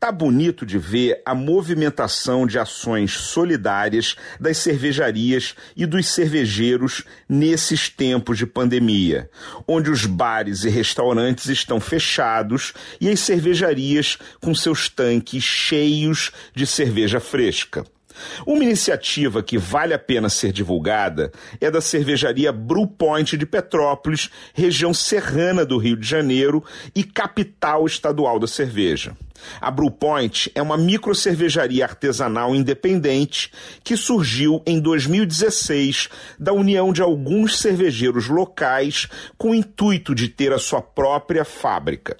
Tá bonito de ver a movimentação de ações solidárias das cervejarias e dos cervejeiros nesses tempos de pandemia, onde os bares e restaurantes estão fechados e as cervejarias com seus tanques cheios de cerveja fresca. Uma iniciativa que vale a pena ser divulgada é da cervejaria Brew Point de Petrópolis, região serrana do Rio de Janeiro e capital estadual da cerveja. A Brew Point é uma micro cervejaria artesanal independente que surgiu em 2016 da união de alguns cervejeiros locais com o intuito de ter a sua própria fábrica.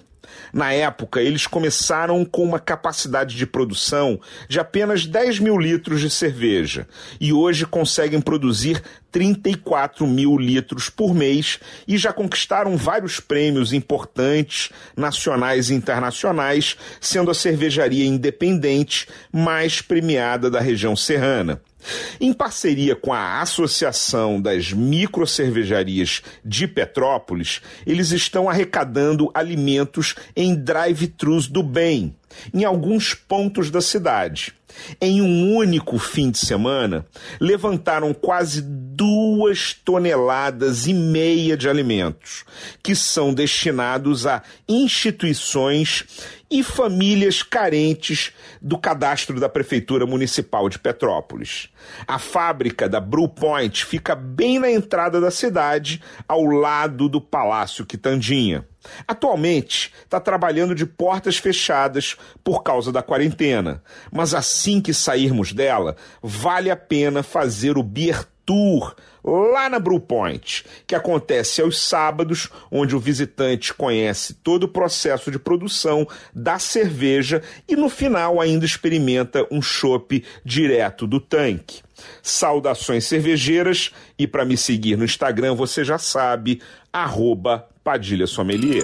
Na época, eles começaram com uma capacidade de produção de apenas 10 mil litros de cerveja e hoje conseguem produzir 34 mil litros por mês e já conquistaram vários prêmios importantes, nacionais e internacionais, sendo a cervejaria independente mais premiada da região serrana. Em parceria com a Associação das Microcervejarias de Petrópolis, eles estão arrecadando alimentos em drive-thrus do bem, em alguns pontos da cidade. Em um único fim de semana, levantaram quase duas toneladas e meia de alimentos, que são destinados a instituições e famílias carentes do cadastro da Prefeitura Municipal de Petrópolis. A fábrica da Brew Point fica bem na entrada da cidade, ao lado do Palácio Quitandinha. Atualmente está trabalhando de portas fechadas por causa da quarentena, mas assim que sairmos dela, vale a pena fazer o Beer Tour lá na Brew Point, que acontece aos sábados, onde o visitante conhece todo o processo de produção da cerveja e no final ainda experimenta um chopp direto do tanque. Saudações cervejeiras e para me seguir no Instagram você já sabe, arroba Padilha Sommelier.